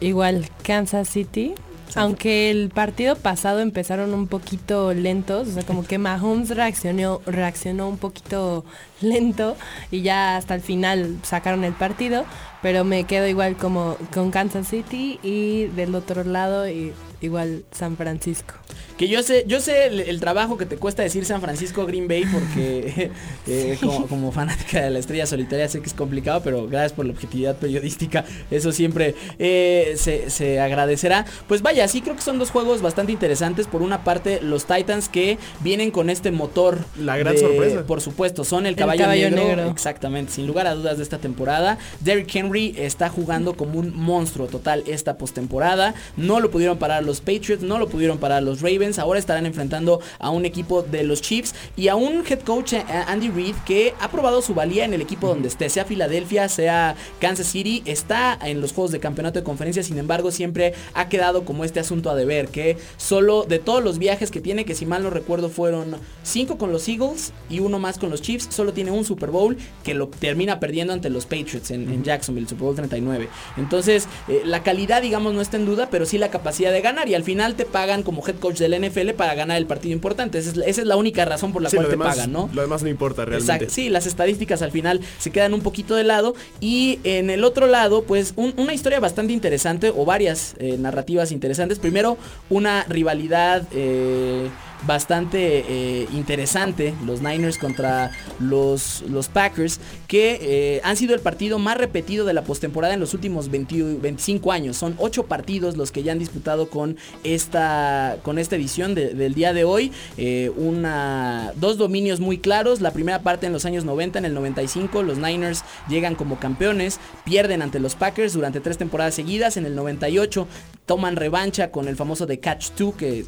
Igual, Kansas City. Aunque el partido pasado empezaron un poquito lentos, o sea, como que Mahomes reaccionó, reaccionó un poquito lento y ya hasta el final sacaron el partido, pero me quedo igual como con Kansas City y del otro lado y igual San Francisco.
Que yo sé, yo sé el, trabajo que te cuesta decir San Francisco Green Bay porque eh, como, fanática de la estrella solitaria sé que es complicado, pero gracias por la objetividad periodística, eso siempre eh, se, agradecerá. Pues vaya, sí creo que son dos juegos bastante interesantes. Por una parte, los Titans que vienen con este motor.
La gran sorpresa.
Por supuesto, son el caballo, negro, Exactamente, sin lugar a dudas de esta temporada. Derrick Henry está jugando como un monstruo total esta postemporada. No lo pudieron parar los Patriots, no lo pudieron parar los Ravens ahora estarán enfrentando a un equipo de los Chiefs y a un head coach eh, Andy Reid que ha probado su valía en el equipo donde esté, sea Filadelfia, sea Kansas City, está en los juegos de campeonato de conferencia, sin embargo siempre ha quedado como este asunto a deber, que solo de todos los viajes que tiene, que si mal no recuerdo fueron cinco con los Eagles y uno más con los Chiefs, solo tiene un Super Bowl que lo termina perdiendo ante los Patriots en, Jacksonville, Super Bowl 39. Entonces, eh, la calidad, digamos, no está en duda, pero sí la capacidad de ganar y al final te pagan como head coach del NFL para ganar el partido importante. Esa es, la única razón por la cual te pagan, ¿no?
Lo demás no importa realmente.
Sí, las estadísticas al final se quedan un poquito de lado. Y en el otro lado, pues una historia bastante interesante o varias eh, narrativas interesantes. Primero, una rivalidad... Eh, bastante eh, interesante, los Niners contra los, los Packers, que eh, han sido el partido más repetido de la postemporada en los últimos 25 años. Son 8 partidos los que ya han disputado con esta, con esta edición del día de hoy. Eh, una, dos dominios muy claros. La primera parte en los años 90, en el 95, los Niners llegan como campeones, pierden ante los Packers durante tres temporadas seguidas. En el 98 toman revancha con el famoso de Catch 2, que,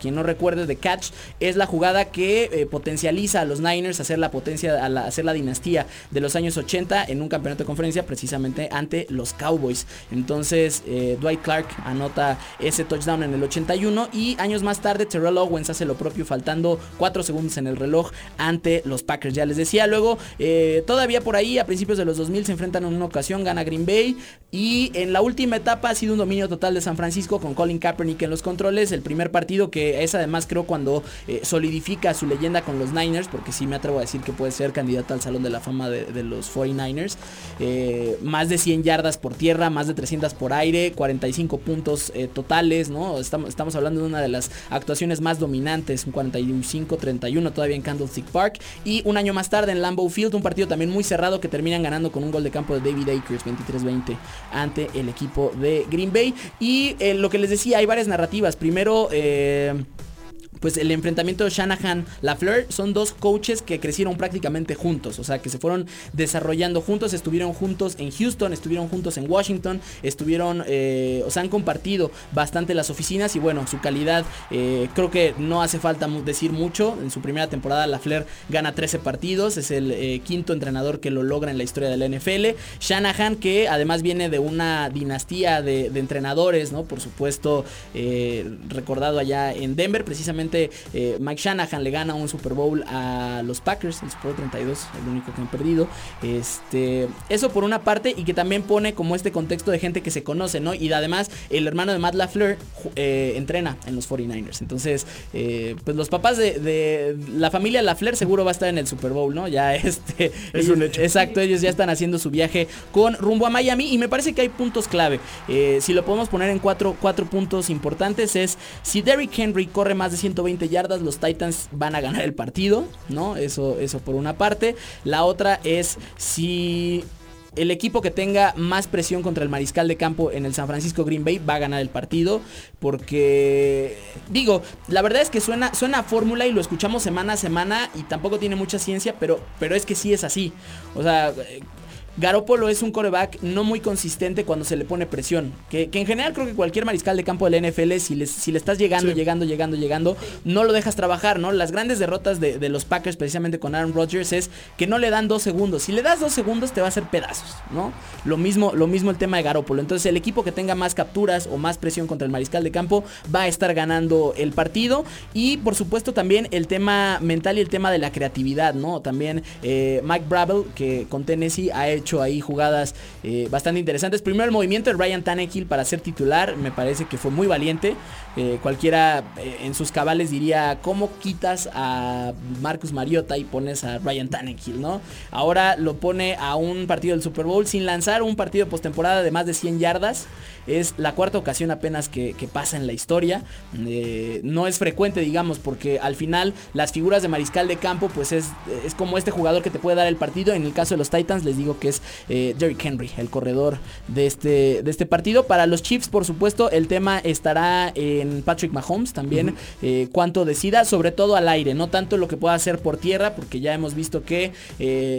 quien no recuerde de Catch es la jugada que eh, potencializa a los Niners a hacer la potencia, a, hacer la dinastía de los años 80 en un campeonato de conferencia precisamente ante los Cowboys. Entonces eh, Dwight Clark anota ese touchdown en el 81 y años más tarde Terrell Owens hace lo propio faltando 4 segundos en el reloj ante los Packers. Ya les decía, luego eh, todavía por ahí a principios de los 2000 se enfrentan en una ocasión, gana Green Bay y en la última etapa ha sido un dominio total de San Francisco con Colin Kaepernick en los controles. El primer partido que es además creo cuando eh, solidifica su leyenda con los Niners, porque sí me atrevo a decir que puede ser candidato al Salón de la Fama de, los 49ers. Eh, más de 100 yardas por tierra, más de 300 por aire, 45 puntos eh, totales, ¿no? Estamos, estamos hablando de una de las actuaciones más dominantes, un 45-31 todavía en Candlestick Park. Y un año más tarde en Lambeau Field, un partido también muy cerrado que terminan ganando con un gol de campo de David Akers, 23-20, ante el equipo de Green Bay. Y lo que les decía, hay varias narrativas. Primero, pues el enfrentamiento de Shanahan Lafleur son dos coaches que crecieron prácticamente juntos, o sea, que se fueron desarrollando juntos, estuvieron juntos en Houston, estuvieron juntos en Washington, estuvieron, eh, o sea, han compartido bastante las oficinas y bueno, su calidad, eh, creo que no hace falta decir mucho, en su primera temporada Lafleur gana 13 partidos, es el eh, quinto entrenador que lo logra en la historia de la NFL, Shanahan que además viene de una dinastía de, de entrenadores, ¿no? Por supuesto, recordado allá en Denver, precisamente eh, Mike Shanahan le gana un Super Bowl a los Packers, el Super Bowl 32, el único que han perdido. Este, eso por una parte y que también pone como este contexto de gente que se conoce, ¿no? Y además el hermano de Matt LaFleur eh, entrena en los 49ers. Entonces, eh, pues los papás de, la familia LaFleur seguro va a estar en el Super Bowl, ¿no? Ya este...
Es un hecho.
Exacto, ellos ya están haciendo su viaje con rumbo a Miami y me parece que hay puntos clave. si lo podemos poner en cuatro, cuatro puntos importantes es si Derrick Henry corre más de 100 120 yardas, los Titans van a ganar el partido, ¿no? Eso, eso por una parte. La otra es si el equipo que tenga más presión contra el mariscal de campo en el San Francisco Green Bay va a ganar el partido. Porque, digo, la verdad es que suena, suena a fórmula y lo escuchamos semana a semana y tampoco tiene mucha ciencia, pero, pero es que sí es así. O sea, Garópolo es un coreback no muy consistente cuando se le pone presión. Que, en general creo que cualquier mariscal de campo del NFL, si, si le estás llegando, llegando, llegando, llegando, no lo dejas trabajar, ¿no? Las grandes derrotas de, los Packers, precisamente con Aaron Rodgers, es que no le dan dos segundos. Si le das dos segundos, te va a hacer pedazos, ¿no? Lo mismo, lo mismo el tema de Garópolo. Entonces, el equipo que tenga más capturas o más presión contra el mariscal de campo va a estar ganando el partido. Y por supuesto, también el tema mental y el tema de la creatividad, ¿no? También eh, Mike Bravel, que con Tennessee ha hecho ahí jugadas eh, bastante interesantes. Primero el movimiento de Ryan Tannehill para ser titular, me parece que fue muy valiente. Eh, cualquiera eh, en sus cabales diría, ¿cómo quitas a Marcus Mariota y pones a Ryan Tannehill, no? Ahora lo pone a un partido del Super Bowl sin lanzar un partido postemporada de más de 100 yardas. Es la cuarta ocasión apenas que, pasa en la historia. Eh, no es frecuente, digamos, porque al final las figuras de mariscal de campo, pues es, es, como este jugador que te puede dar el partido. En el caso de los Titans, les digo que es eh, Derrick Henry, el corredor de este, de este partido. Para los Chiefs, por supuesto, el tema estará en Patrick Mahomes también. Eh, cuánto decida, sobre todo al aire, no tanto lo que pueda hacer por tierra, porque ya hemos visto que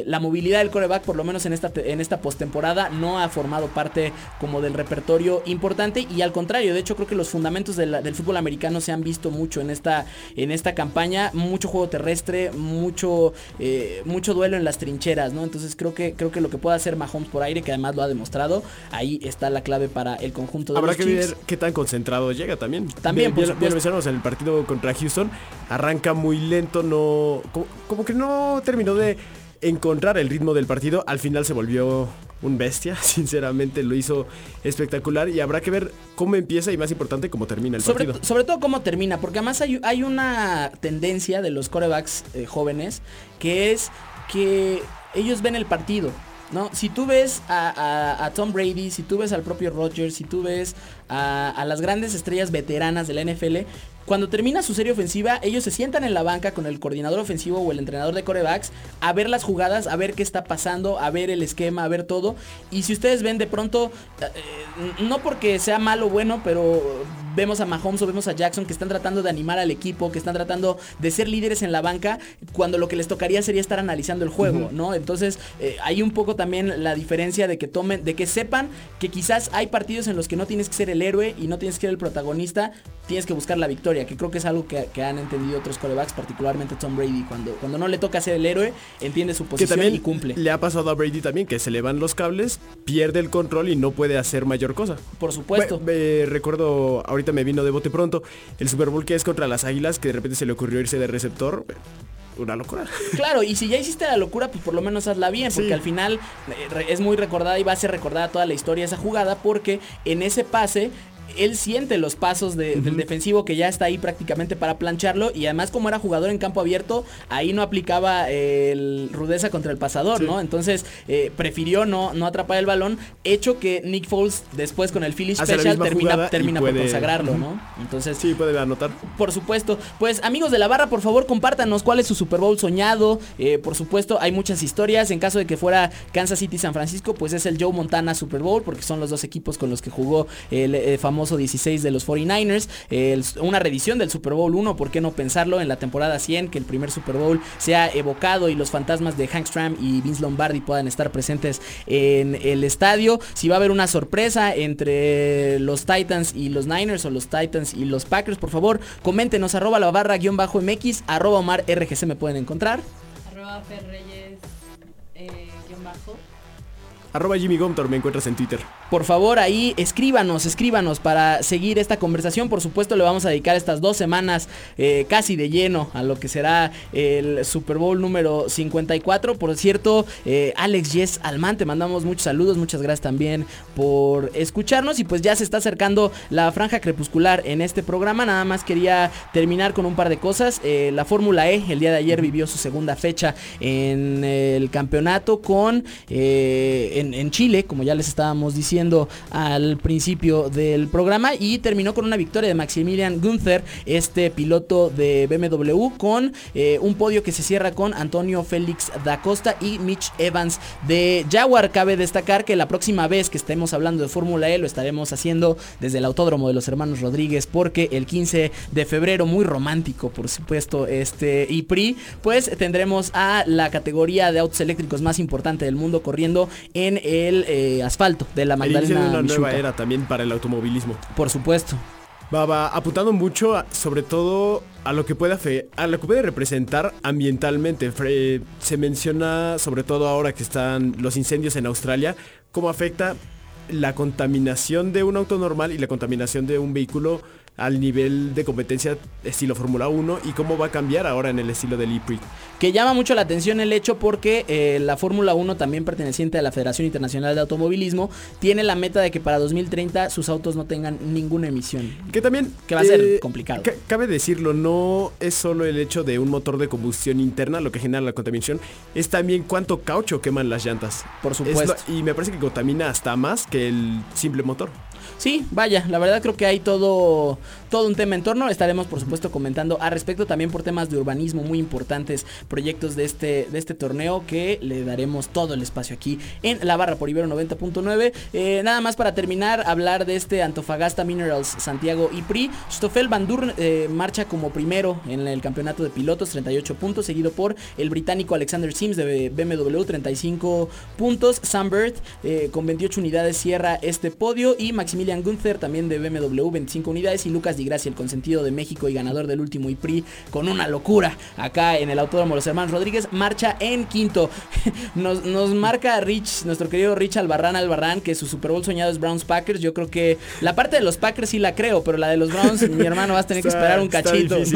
la movilidad del coreback, por lo menos en esta, en esta postemporada, no ha formado parte como del repertorio importante y al contrario, de hecho creo que los fundamentos del fútbol americano se han visto mucho en esta, en esta campaña, mucho juego terrestre, mucho, eh, mucho duelo en las trincheras, ¿no? Entonces creo que, creo que lo que puede hacer Mahomes por aire, que además lo ha demostrado, ahí está la clave para el conjunto de
Habrá
los
que ver qué tan concentrado llega también.
También,
bien, bien, lo en el partido contra Houston, arranca muy lento, no, como que no terminó de encontrar el ritmo del partido, al final se volvió un bestia, sinceramente lo hizo espectacular y habrá que ver cómo empieza y más importante cómo termina el
sobre,
partido.
Sobre todo cómo termina, porque además hay, hay una tendencia de los corebacks eh, jóvenes que es que ellos ven el partido. ¿No? Si tú ves a, Tom Brady, si tú ves al propio Rodgers, si tú ves a, a, las grandes estrellas veteranas de la NFL, cuando termina su serie ofensiva, ellos se sientan en la banca con el coordinador ofensivo o el entrenador de corebacks a ver las jugadas, a ver qué está pasando, a ver el esquema, a ver todo. Y si ustedes ven de pronto, eh, no porque sea malo o bueno, pero vemos a Mahomes o vemos a Jackson que están tratando de animar al equipo, que están tratando de ser líderes en la banca, cuando lo que les tocaría sería estar analizando el juego, ¿no? Entonces eh, hay un poco también la diferencia de que tomen, de que sepan que quizás hay partidos en los que no tienes que ser el héroe y no tienes que ser el protagonista, tienes que buscar la victoria que creo que es algo que, han entendido otros corebacks, particularmente Tom Brady. Cuando, cuando no le toca ser el héroe, entiende su posición y cumple.
Le ha pasado a Brady también, que se le van los cables, pierde el control y no puede hacer mayor cosa.
Por supuesto.
recuerdo, ahorita me vino de bote pronto, el Super Bowl que es contra las Águilas, que de repente se le ocurrió irse de receptor una locura.
Claro, y si ya hiciste la locura, pues por lo menos hazla bien, porque al final eh, es muy recordada y va a ser recordada toda la historia esa jugada, porque en ese pase él siente los pasos del defensivo que ya está ahí prácticamente para plancharlo y además como era jugador en campo abierto, ahí no aplicaba el rudeza contra el pasador, ¿no? Entonces eh, prefirió no, no atrapar el balón, hecho que Nick Foles después con el Philly Special termina, termina por consagrarlo, ¿no? Entonces...
Sí, puede anotar.
Por supuesto. Pues amigos de la barra, por favor compártanos cuál es su Super Bowl soñado. Eh, por supuesto, hay muchas historias. En caso de que fuera Kansas City San Francisco, pues es el Joe Montana Super Bowl, porque son los dos equipos con los que jugó el eh, famoso 16 de los 49ers. una revisión del Super Bowl 1, ¿por qué no pensarlo? En la temporada 100, que el primer Super Bowl sea evocado y los fantasmas de Hank Stram y Vince Lombardi puedan estar presentes en el estadio. Si va a haber una sorpresa entre los Titans y los Niners o los Titans y los Packers, por favor, coméntenos arroba la barra guion bajo MX, arroba Omar RGC me pueden encontrar.
Arroba Ferreyes.
Arroba Jimmy me encuentras en Twitter.
Por favor, ahí escríbanos, escríbanos para seguir esta conversación. Por supuesto, le vamos a dedicar estas dos semanas eh, casi de lleno a lo que será el Super Bowl número 54. Por cierto, eh, Alex Yes Alman, te mandamos muchos saludos, muchas gracias también por escucharnos. Y pues ya se está acercando la franja crepuscular en este programa. Nada más quería terminar con un par de cosas. Eh, la Fórmula E, el día de ayer vivió su segunda fecha en el campeonato con en, Chile, como ya les estábamos diciendo al principio del programa, y terminó con una victoria de Maximilian Gunther, este piloto de BMW, con eh, un podio que se cierra con Antonio Félix da Costa y Mitch Evans de Jaguar. Cabe destacar que la próxima vez que estemos hablando de Fórmula E lo estaremos haciendo desde el Autódromo de los Hermanos Rodríguez, porque el 15 de febrero, muy romántico por supuesto, este IPRI, pues tendremos a la categoría de autos eléctricos más importante del mundo corriendo en en el eh, asfalto de la Magdalena.
una nueva era también para el automovilismo.
Por supuesto.
Va, va apuntando mucho sobre todo a lo que puede a lo que puede representar ambientalmente. se menciona sobre todo ahora que están los incendios en Australia, cómo afecta la contaminación de un auto normal y la contaminación de un vehículo al nivel de competencia estilo Fórmula 1 y cómo va a cambiar ahora en el estilo del e-Prix.
Que llama mucho la atención el hecho porque eh, la Fórmula 1, también perteneciente a la Federación Internacional de Automovilismo, tiene la meta de que para 2030 sus autos no tengan ninguna emisión.
Que también...
Que va a ser eh, complicado.
Cabe decirlo, no es solo el hecho de un motor de combustión interna lo que genera la contaminación, es también cuánto caucho queman las llantas.
Por supuesto.
y me parece que contamina hasta más que el simple motor.
Sí, vaya, la verdad creo que hay todo, todo un tema en torno. Estaremos por supuesto comentando al respecto también por temas de urbanismo muy importantes, proyectos de este, de este torneo que le daremos todo el espacio aquí en la barra por Ibero 90.9. Eh, nada más para terminar, hablar de este Antofagasta Minerals Santiago IPRI. Stoffel Van eh, marcha como primero en el campeonato de pilotos, 38 puntos, seguido por el británico Alexander Sims de BMW, 35 puntos. Sam eh, con 28 unidades cierra este podio y Maximiliano Gunther, también de BMW, 25 unidades. Y Lucas Di Gracia, el consentido de México y ganador del último IPRI, con una locura acá en el Autódromo Los Hermanos Rodríguez, marcha en quinto. Nos, marca Rich, nuestro querido Rich Albarrán Albarrán, que su Super Bowl soñado es Browns Packers. Yo creo que la parte de los Packers sí la creo, pero la de los Browns, mi hermano, vas a tener que esperar un cachito.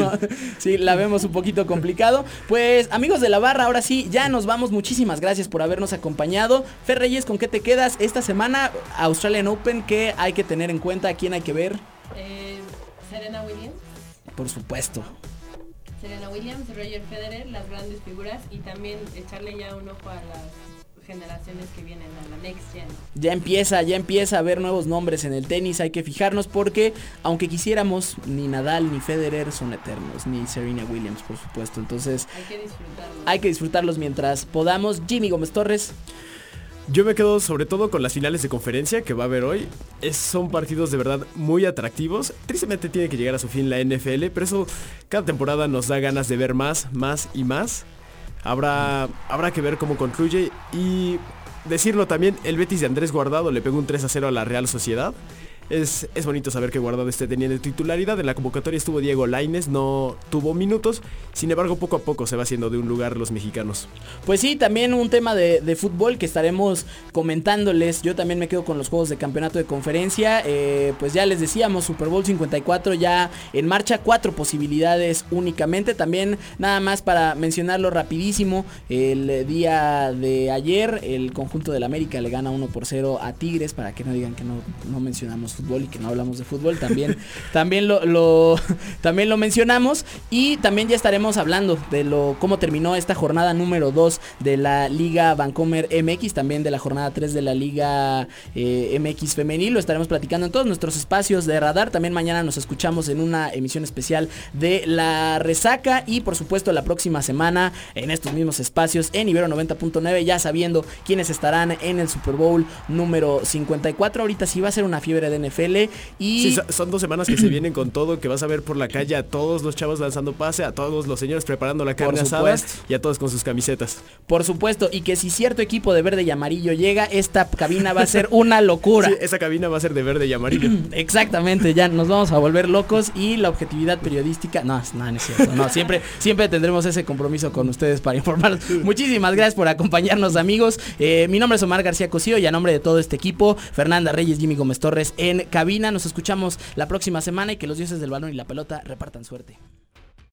Sí, la vemos un poquito complicado. Pues amigos de la barra, ahora sí, ya nos vamos. Muchísimas gracias por habernos acompañado. Fer Reyes, ¿con qué te quedas esta semana? Australian Open, que hay que tener en cuenta? ¿A quién hay que ver?
Eh, Serena Williams.
Por supuesto.
Serena Williams, Roger Federer, las grandes figuras y también echarle ya un ojo a las generaciones que vienen a la next gen.
Ya empieza, ya empieza a haber nuevos nombres en el tenis, hay que fijarnos porque aunque quisiéramos, ni Nadal ni Federer son eternos, ni Serena Williams, por supuesto. Entonces,
hay que disfrutarlos.
Hay que disfrutarlos mientras podamos. Jimmy Gómez Torres.
Yo me quedo sobre todo con las finales de conferencia que va a haber hoy. Son partidos de verdad muy atractivos. Tristemente tiene que llegar a su fin la NFL, pero eso cada temporada nos da ganas de ver más, más y más. Habrá, habrá que ver cómo concluye y decirlo también, el Betis de Andrés Guardado le pegó un 3 a 0 a la Real Sociedad. Es, bonito saber que Guardado esté teniendo titularidad. En la convocatoria estuvo Diego Laines, no tuvo minutos. Sin embargo, poco a poco se va haciendo de un lugar los mexicanos.
Pues sí, también un tema de, fútbol que estaremos comentándoles. Yo también me quedo con los juegos de campeonato de conferencia. Eh, pues ya les decíamos, Super Bowl 54 ya en marcha. Cuatro posibilidades únicamente. También nada más para mencionarlo rapidísimo. El día de ayer, el conjunto del América le gana 1 por 0 a Tigres. Para que no digan que no, no mencionamos y que no hablamos de fútbol, también, también, lo, también lo mencionamos. Y también ya estaremos hablando de lo cómo terminó esta jornada número 2 de la Liga Vancomer MX, también de la jornada 3 de la Liga eh, MX Femenil. Lo estaremos platicando en todos nuestros espacios de radar. También mañana nos escuchamos en una emisión especial de La Resaca. Y por supuesto la próxima semana en estos mismos espacios en Ibero 90.9, ya sabiendo quiénes estarán en el Super Bowl número 54. Ahorita sí va a ser una fiebre de NFL. Y
son dos semanas que se vienen con todo, que vas a ver por la calle a todos los chavos lanzando pase, a todos los señores preparando la carne asada y a todos con sus camisetas.
Por supuesto, y que si cierto equipo de verde y amarillo llega, esta cabina va a ser una locura.
esa cabina va a ser de verde y amarillo.
Exactamente, ya nos vamos a volver locos y la objetividad periodística, no, no, es cierto, no, siempre, siempre tendremos ese compromiso con ustedes para informarnos. Muchísimas gracias por acompañarnos amigos. Eh, mi nombre es Omar García Cosío y a nombre de todo este equipo, Fernanda Reyes, Jimmy Gómez Torres, en cabina. Nos escuchamos la próxima semana y que los dioses del balón y la pelota repartan suerte.